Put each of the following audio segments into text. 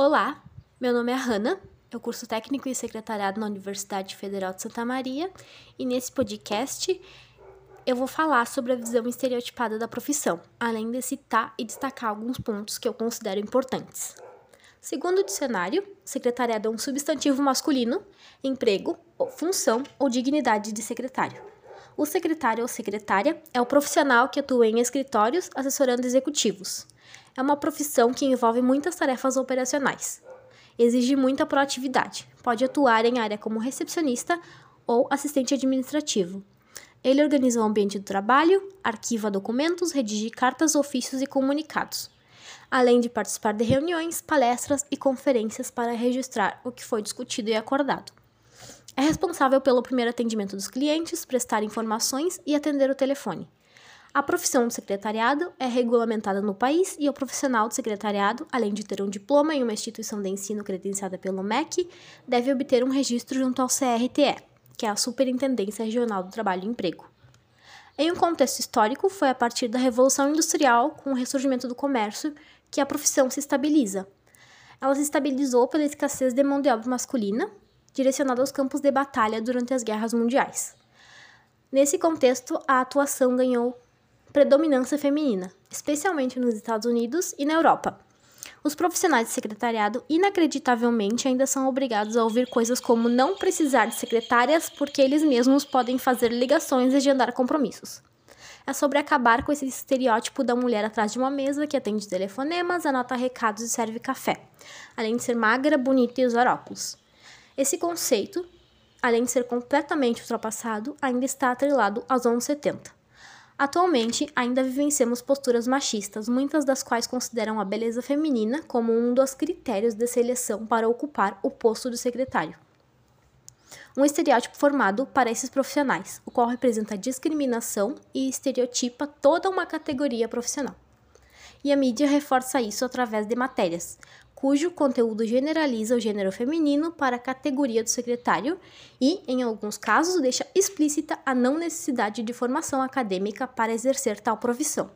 Olá, meu nome é Hanna, eu curso técnico e secretariado na Universidade Federal de Santa Maria e nesse podcast eu vou falar sobre a visão estereotipada da profissão, além de citar e destacar alguns pontos que eu considero importantes. Segundo o dicionário, secretariado é um substantivo masculino, emprego, função ou dignidade de secretário. O secretário ou secretária é o profissional que atua em escritórios assessorando executivos. É uma profissão que envolve muitas tarefas operacionais. Exige muita proatividade. Pode atuar em área como recepcionista ou assistente administrativo. Ele organiza o ambiente do trabalho, arquiva documentos, redige cartas, ofícios e comunicados, além de participar de reuniões, palestras e conferências para registrar o que foi discutido e acordado. É responsável pelo primeiro atendimento dos clientes, prestar informações e atender o telefone. A profissão de secretariado é regulamentada no país e o profissional de secretariado, além de ter um diploma em uma instituição de ensino credenciada pelo MEC, deve obter um registro junto ao CRTE, que é a Superintendência Regional do Trabalho e Emprego. Em um contexto histórico, foi a partir da Revolução Industrial, com o ressurgimento do comércio, que a profissão se estabiliza. Ela se estabilizou pela escassez de mão de obra masculina, direcionado aos campos de batalha durante as guerras mundiais. Nesse contexto, a atuação ganhou predominância feminina, especialmente nos Estados Unidos e na Europa. Os profissionais de secretariado, inacreditavelmente, ainda são obrigados a ouvir coisas como não precisar de secretárias porque eles mesmos podem fazer ligações e agendar compromissos. É sobre acabar com esse estereótipo da mulher atrás de uma mesa que atende telefonemas, anota recados e serve café, além de ser magra, bonita e usar óculos. Esse conceito, além de ser completamente ultrapassado, ainda está atrelado aos anos 70. Atualmente, ainda vivenciamos posturas machistas, muitas das quais consideram a beleza feminina como um dos critérios de seleção para ocupar o posto de secretário. Um estereótipo formado para esses profissionais, o qual representa discriminação e estereotipa toda uma categoria profissional. E a mídia reforça isso através de matérias, cujo conteúdo generaliza o gênero feminino para a categoria do secretário e, em alguns casos, deixa explícita a não necessidade de formação acadêmica para exercer tal profissão.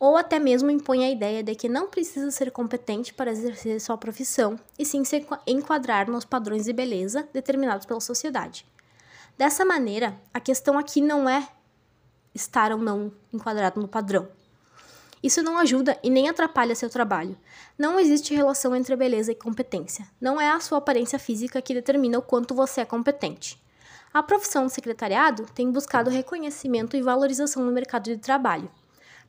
Ou até mesmo impõe a ideia de que não precisa ser competente para exercer sua profissão, e sim se enquadrar nos padrões de beleza determinados pela sociedade. Dessa maneira, a questão aqui não é estar ou não enquadrado no padrão, isso não ajuda e nem atrapalha seu trabalho. Não existe relação entre beleza e competência. Não é a sua aparência física que determina o quanto você é competente. A profissão de secretariado tem buscado reconhecimento e valorização no mercado de trabalho.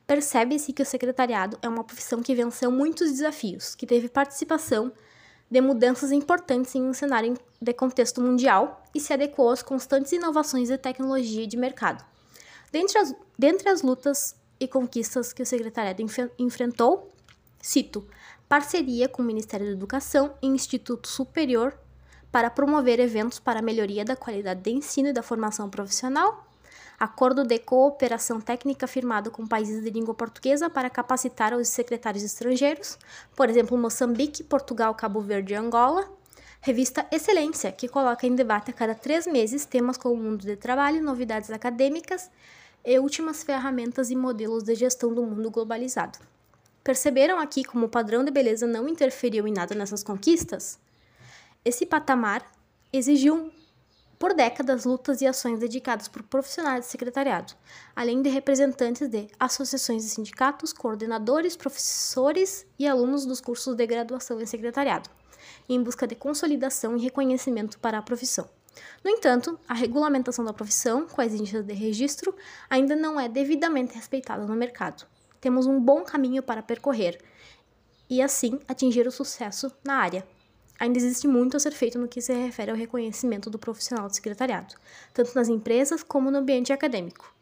Percebe-se que o secretariado é uma profissão que venceu muitos desafios, que teve participação de mudanças importantes em um cenário de contexto mundial e se adequou às constantes inovações de tecnologia e de mercado. Dentre as, dentre as lutas e conquistas que o secretariado enf enfrentou, cito, parceria com o Ministério da Educação e Instituto Superior para promover eventos para a melhoria da qualidade de ensino e da formação profissional, acordo de cooperação técnica firmado com países de língua portuguesa para capacitar os secretários estrangeiros, por exemplo, Moçambique, Portugal, Cabo Verde e Angola, revista Excelência, que coloca em debate a cada três meses temas como o mundo de trabalho, novidades acadêmicas e últimas ferramentas e modelos de gestão do mundo globalizado. Perceberam aqui como o padrão de beleza não interferiu em nada nessas conquistas? Esse patamar exigiu por décadas lutas e ações dedicadas por profissionais de secretariado, além de representantes de associações de sindicatos, coordenadores, professores e alunos dos cursos de graduação em secretariado, em busca de consolidação e reconhecimento para a profissão. No entanto, a regulamentação da profissão, com as exigências de registro, ainda não é devidamente respeitada no mercado. Temos um bom caminho para percorrer e, assim, atingir o sucesso na área. Ainda existe muito a ser feito no que se refere ao reconhecimento do profissional de secretariado, tanto nas empresas como no ambiente acadêmico.